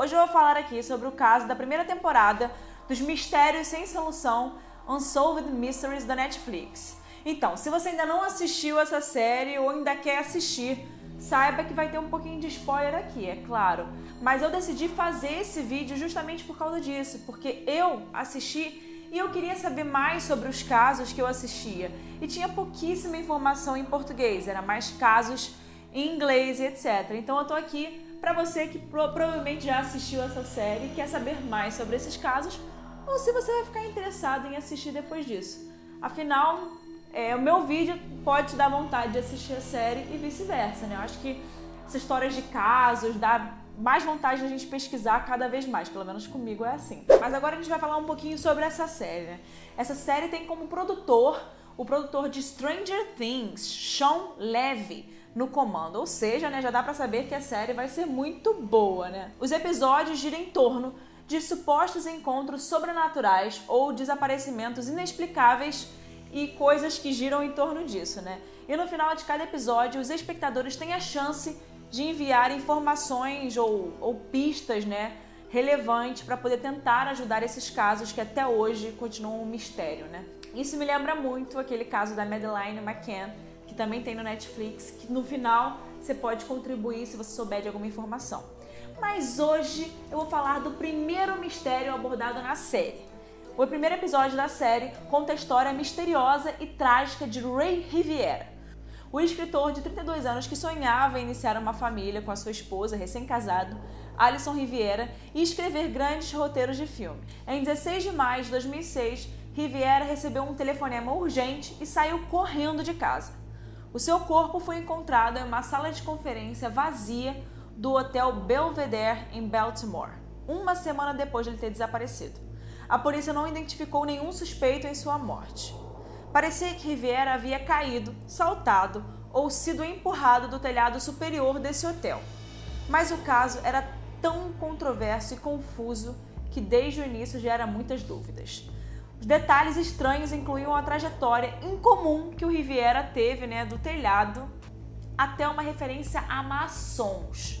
Hoje eu vou falar aqui sobre o caso da primeira temporada dos Mistérios Sem Solução Unsolved Mysteries da Netflix. Então, se você ainda não assistiu essa série ou ainda quer assistir, saiba que vai ter um pouquinho de spoiler aqui, é claro. Mas eu decidi fazer esse vídeo justamente por causa disso, porque eu assisti e eu queria saber mais sobre os casos que eu assistia. E tinha pouquíssima informação em português, era mais casos em inglês e etc. Então eu tô aqui para você que pro provavelmente já assistiu essa série e quer saber mais sobre esses casos, ou se você vai ficar interessado em assistir depois disso. Afinal, é, o meu vídeo pode te dar vontade de assistir a série e vice-versa, né? Eu acho que essas histórias de casos dá mais vontade de a gente pesquisar cada vez mais, pelo menos comigo é assim. Mas agora a gente vai falar um pouquinho sobre essa série, né? Essa série tem como produtor o produtor de Stranger Things, Sean Levy no comando. Ou seja, né, já dá para saber que a série vai ser muito boa, né? Os episódios giram em torno de supostos encontros sobrenaturais ou desaparecimentos inexplicáveis e coisas que giram em torno disso, né? E no final de cada episódio, os espectadores têm a chance de enviar informações ou, ou pistas, né, relevantes para poder tentar ajudar esses casos que até hoje continuam um mistério, né? Isso me lembra muito aquele caso da Madeleine McCann, também tem no Netflix, que no final você pode contribuir se você souber de alguma informação. Mas hoje eu vou falar do primeiro mistério abordado na série. O primeiro episódio da série conta a história misteriosa e trágica de Ray Riviera, o escritor de 32 anos que sonhava em iniciar uma família com a sua esposa recém-casado, Alison Riviera, e escrever grandes roteiros de filme. Em 16 de maio de 2006, Riviera recebeu um telefonema urgente e saiu correndo de casa. O seu corpo foi encontrado em uma sala de conferência vazia do Hotel Belvedere em Baltimore, uma semana depois de ele ter desaparecido. A polícia não identificou nenhum suspeito em sua morte. Parecia que Riviera havia caído, saltado ou sido empurrado do telhado superior desse hotel. Mas o caso era tão controverso e confuso que desde o início gera muitas dúvidas. Os detalhes estranhos incluíam a trajetória incomum que o Riviera teve né, do telhado até uma referência a maçons.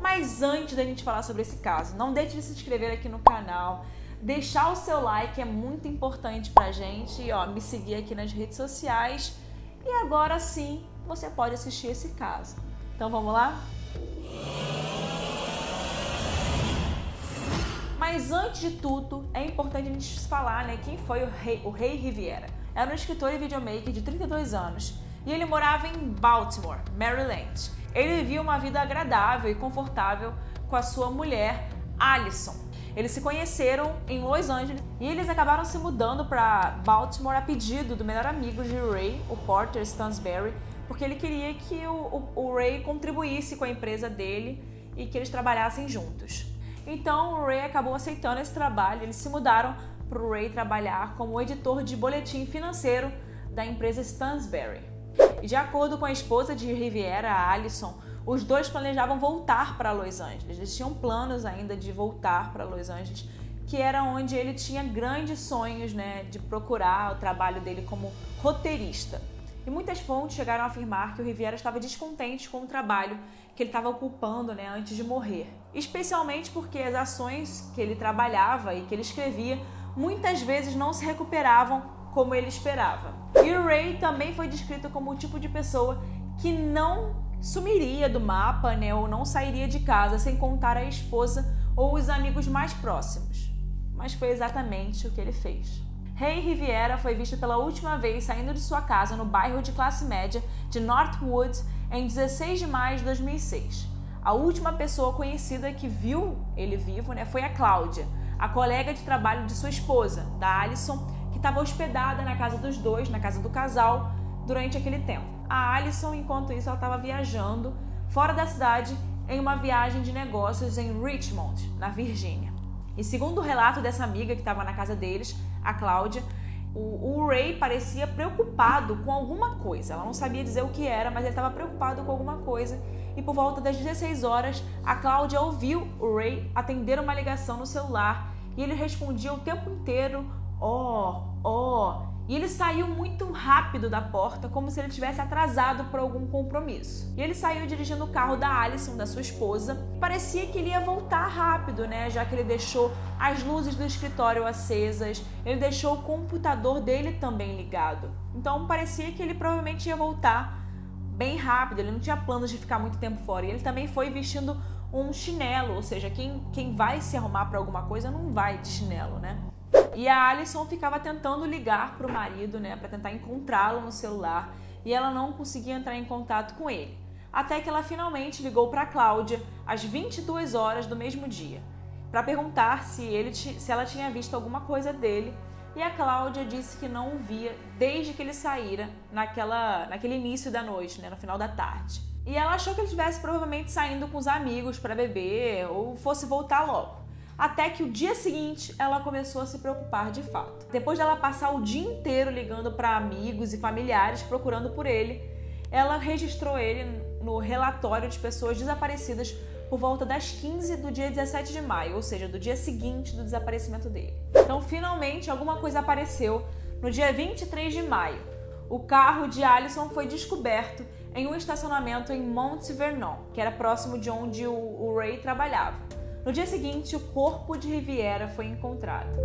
Mas antes da gente falar sobre esse caso, não deixe de se inscrever aqui no canal, deixar o seu like é muito importante pra gente e ó, me seguir aqui nas redes sociais. E agora sim, você pode assistir esse caso. Então vamos lá? Mas antes de tudo, é importante a gente falar né, quem foi o rei, o rei Riviera. Era um escritor e videomaker de 32 anos e ele morava em Baltimore, Maryland. Ele vivia uma vida agradável e confortável com a sua mulher, Alison. Eles se conheceram em Los Angeles e eles acabaram se mudando para Baltimore a pedido do melhor amigo de Ray, o Porter Stansberry, porque ele queria que o, o, o Ray contribuísse com a empresa dele e que eles trabalhassem juntos. Então o Ray acabou aceitando esse trabalho, eles se mudaram para o Ray trabalhar como editor de boletim financeiro da empresa Stansberry. E de acordo com a esposa de Riviera, Alison, os dois planejavam voltar para Los Angeles. Eles tinham planos ainda de voltar para Los Angeles, que era onde ele tinha grandes sonhos né, de procurar o trabalho dele como roteirista. E muitas fontes chegaram a afirmar que o Riviera estava descontente com o trabalho que ele estava ocupando né, antes de morrer. Especialmente porque as ações que ele trabalhava e que ele escrevia muitas vezes não se recuperavam como ele esperava. E o Ray também foi descrito como o tipo de pessoa que não sumiria do mapa né, ou não sairia de casa sem contar a esposa ou os amigos mais próximos. Mas foi exatamente o que ele fez. Rei Riviera foi visto pela última vez saindo de sua casa no bairro de classe média de Northwood em 16 de maio de 2006. A última pessoa conhecida que viu ele vivo né, foi a Cláudia, a colega de trabalho de sua esposa, da Alison, que estava hospedada na casa dos dois, na casa do casal, durante aquele tempo. A Alison, enquanto isso, ela estava viajando fora da cidade em uma viagem de negócios em Richmond, na Virgínia. E segundo o relato dessa amiga que estava na casa deles, a Cláudia, o, o, Ray parecia preocupado com alguma coisa. Ela não sabia dizer o que era, mas ele estava preocupado com alguma coisa. E por volta das 16 horas, a Cláudia ouviu o Ray atender uma ligação no celular e ele respondia o tempo inteiro: ó, oh, ó. Oh. E ele saiu muito rápido da porta, como se ele tivesse atrasado por algum compromisso. E ele saiu dirigindo o carro da Alison, da sua esposa. Parecia que ele ia voltar rápido, né? Já que ele deixou as luzes do escritório acesas, ele deixou o computador dele também ligado. Então parecia que ele provavelmente ia voltar bem rápido, ele não tinha planos de ficar muito tempo fora. E ele também foi vestindo um chinelo, ou seja, quem, quem vai se arrumar para alguma coisa não vai de chinelo, né? E a Alison ficava tentando ligar para o marido, né, para tentar encontrá-lo no celular, e ela não conseguia entrar em contato com ele. Até que ela finalmente ligou para Cláudia às 22 horas do mesmo dia, para perguntar se, ele, se ela tinha visto alguma coisa dele, e a Cláudia disse que não o via desde que ele saíra naquela, naquele início da noite, né, no final da tarde. E ela achou que ele estivesse provavelmente saindo com os amigos para beber ou fosse voltar logo. Até que o dia seguinte ela começou a se preocupar de fato. Depois dela passar o dia inteiro ligando para amigos e familiares procurando por ele, ela registrou ele no relatório de pessoas desaparecidas por volta das 15 do dia 17 de maio, ou seja, do dia seguinte do desaparecimento dele. Então, finalmente, alguma coisa apareceu no dia 23 de maio. O carro de Alison foi descoberto em um estacionamento em Mont Vernon, que era próximo de onde o Ray trabalhava. No dia seguinte, o corpo de Riviera foi encontrado.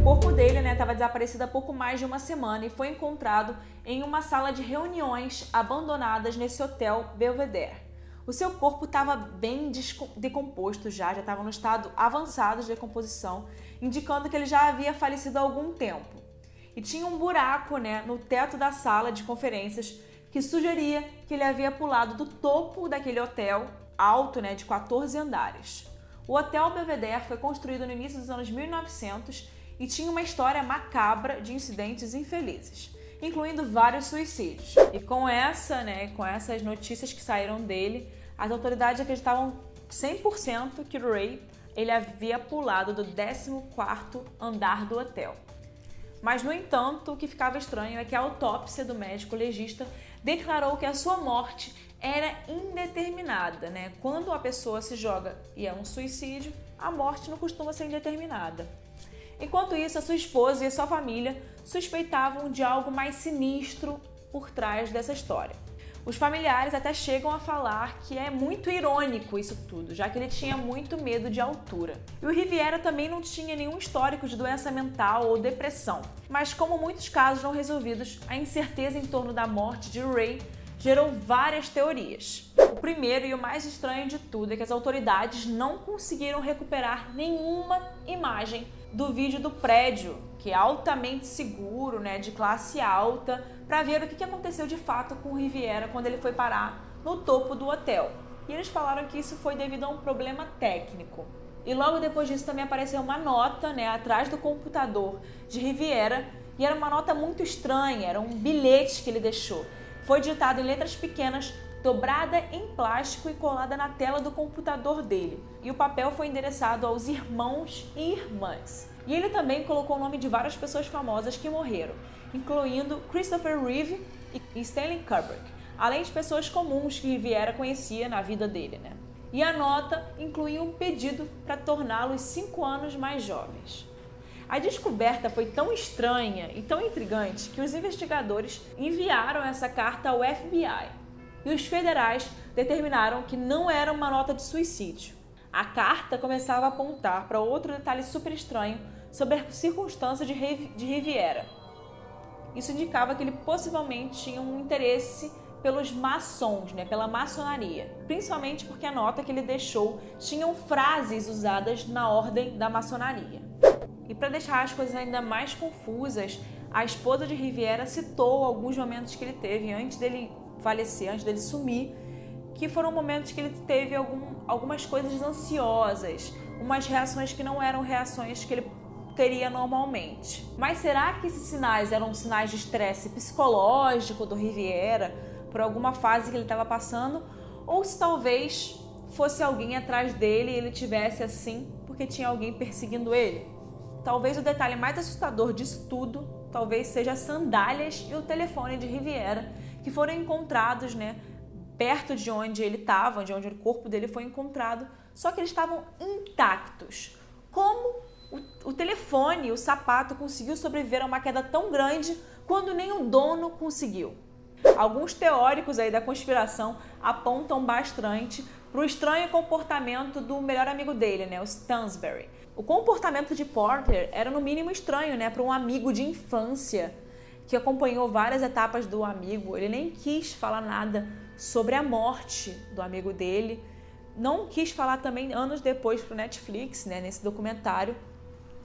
O corpo dele estava né, desaparecido há pouco mais de uma semana e foi encontrado em uma sala de reuniões abandonadas nesse hotel Belvedere. O seu corpo estava bem decomposto já, já estava no estado avançado de decomposição, indicando que ele já havia falecido há algum tempo. E tinha um buraco né, no teto da sala de conferências que sugeria que ele havia pulado do topo daquele hotel alto, né, de 14 andares. O Hotel Belvedere foi construído no início dos anos 1900 e tinha uma história macabra de incidentes infelizes, incluindo vários suicídios. E com essa, né, com essas notícias que saíram dele, as autoridades acreditavam 100% que Ray ele havia pulado do 14º andar do hotel. Mas, no entanto, o que ficava estranho é que a autópsia do médico legista declarou que a sua morte era indeterminada, né? Quando a pessoa se joga e é um suicídio, a morte não costuma ser indeterminada. Enquanto isso, a sua esposa e a sua família suspeitavam de algo mais sinistro por trás dessa história. Os familiares até chegam a falar que é muito irônico isso tudo, já que ele tinha muito medo de altura. E o Riviera também não tinha nenhum histórico de doença mental ou depressão. Mas como muitos casos não resolvidos, a incerteza em torno da morte de Ray gerou várias teorias. O primeiro e o mais estranho de tudo é que as autoridades não conseguiram recuperar nenhuma imagem do vídeo do prédio, que é altamente seguro, né, de classe alta, para ver o que aconteceu de fato com o Riviera quando ele foi parar no topo do hotel. E eles falaram que isso foi devido a um problema técnico. E logo depois disso também apareceu uma nota, né, atrás do computador de Riviera, e era uma nota muito estranha, era um bilhete que ele deixou foi ditado em letras pequenas, dobrada em plástico e colada na tela do computador dele. E o papel foi endereçado aos irmãos e irmãs. E ele também colocou o nome de várias pessoas famosas que morreram, incluindo Christopher Reeve e Stanley Kubrick, além de pessoas comuns que Riviera conhecia na vida dele, né? E a nota incluía um pedido para torná-los cinco anos mais jovens. A descoberta foi tão estranha e tão intrigante que os investigadores enviaram essa carta ao FBI e os federais determinaram que não era uma nota de suicídio. A carta começava a apontar para outro detalhe super estranho sobre a circunstância de, de Riviera. Isso indicava que ele possivelmente tinha um interesse pelos maçons, né, pela maçonaria, principalmente porque a nota que ele deixou tinham frases usadas na ordem da maçonaria. E para deixar as coisas ainda mais confusas, a esposa de Riviera citou alguns momentos que ele teve antes dele falecer, antes dele sumir, que foram momentos que ele teve algum, algumas coisas ansiosas, umas reações que não eram reações que ele teria normalmente. Mas será que esses sinais eram sinais de estresse psicológico do Riviera por alguma fase que ele estava passando? Ou se talvez fosse alguém atrás dele e ele tivesse assim porque tinha alguém perseguindo ele? Talvez o detalhe mais assustador disso tudo, talvez seja as sandálias e o telefone de Riviera, que foram encontrados, né, perto de onde ele estava, de onde o corpo dele foi encontrado, só que eles estavam intactos. Como o, o telefone, o sapato conseguiu sobreviver a uma queda tão grande quando nem o dono conseguiu. Alguns teóricos aí da conspiração apontam bastante para o estranho comportamento do melhor amigo dele, né, o Stansberry. O comportamento de Porter era no mínimo estranho, né, para um amigo de infância que acompanhou várias etapas do amigo. Ele nem quis falar nada sobre a morte do amigo dele. Não quis falar também anos depois para o Netflix, né, nesse documentário.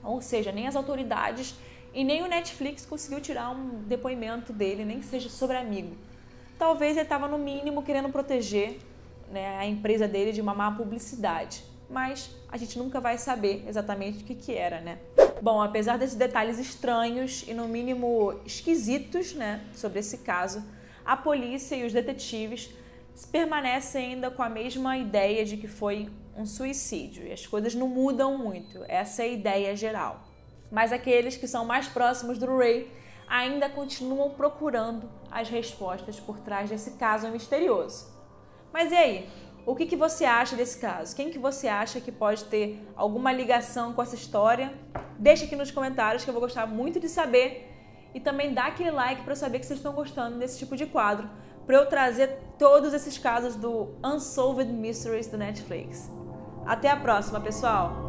Ou seja, nem as autoridades e nem o Netflix conseguiu tirar um depoimento dele, nem que seja sobre amigo. Talvez ele estava no mínimo querendo proteger né, a empresa dele de uma má publicidade. Mas a gente nunca vai saber exatamente o que, que era, né? Bom, apesar desses detalhes estranhos e no mínimo esquisitos, né, sobre esse caso, a polícia e os detetives permanecem ainda com a mesma ideia de que foi um suicídio e as coisas não mudam muito. Essa é a ideia geral. Mas aqueles que são mais próximos do Ray ainda continuam procurando as respostas por trás desse caso misterioso. Mas e aí? O que, que você acha desse caso? Quem que você acha que pode ter alguma ligação com essa história? Deixa aqui nos comentários que eu vou gostar muito de saber. E também dá aquele like para eu saber que vocês estão gostando desse tipo de quadro, para eu trazer todos esses casos do Unsolved Mysteries do Netflix. Até a próxima, pessoal!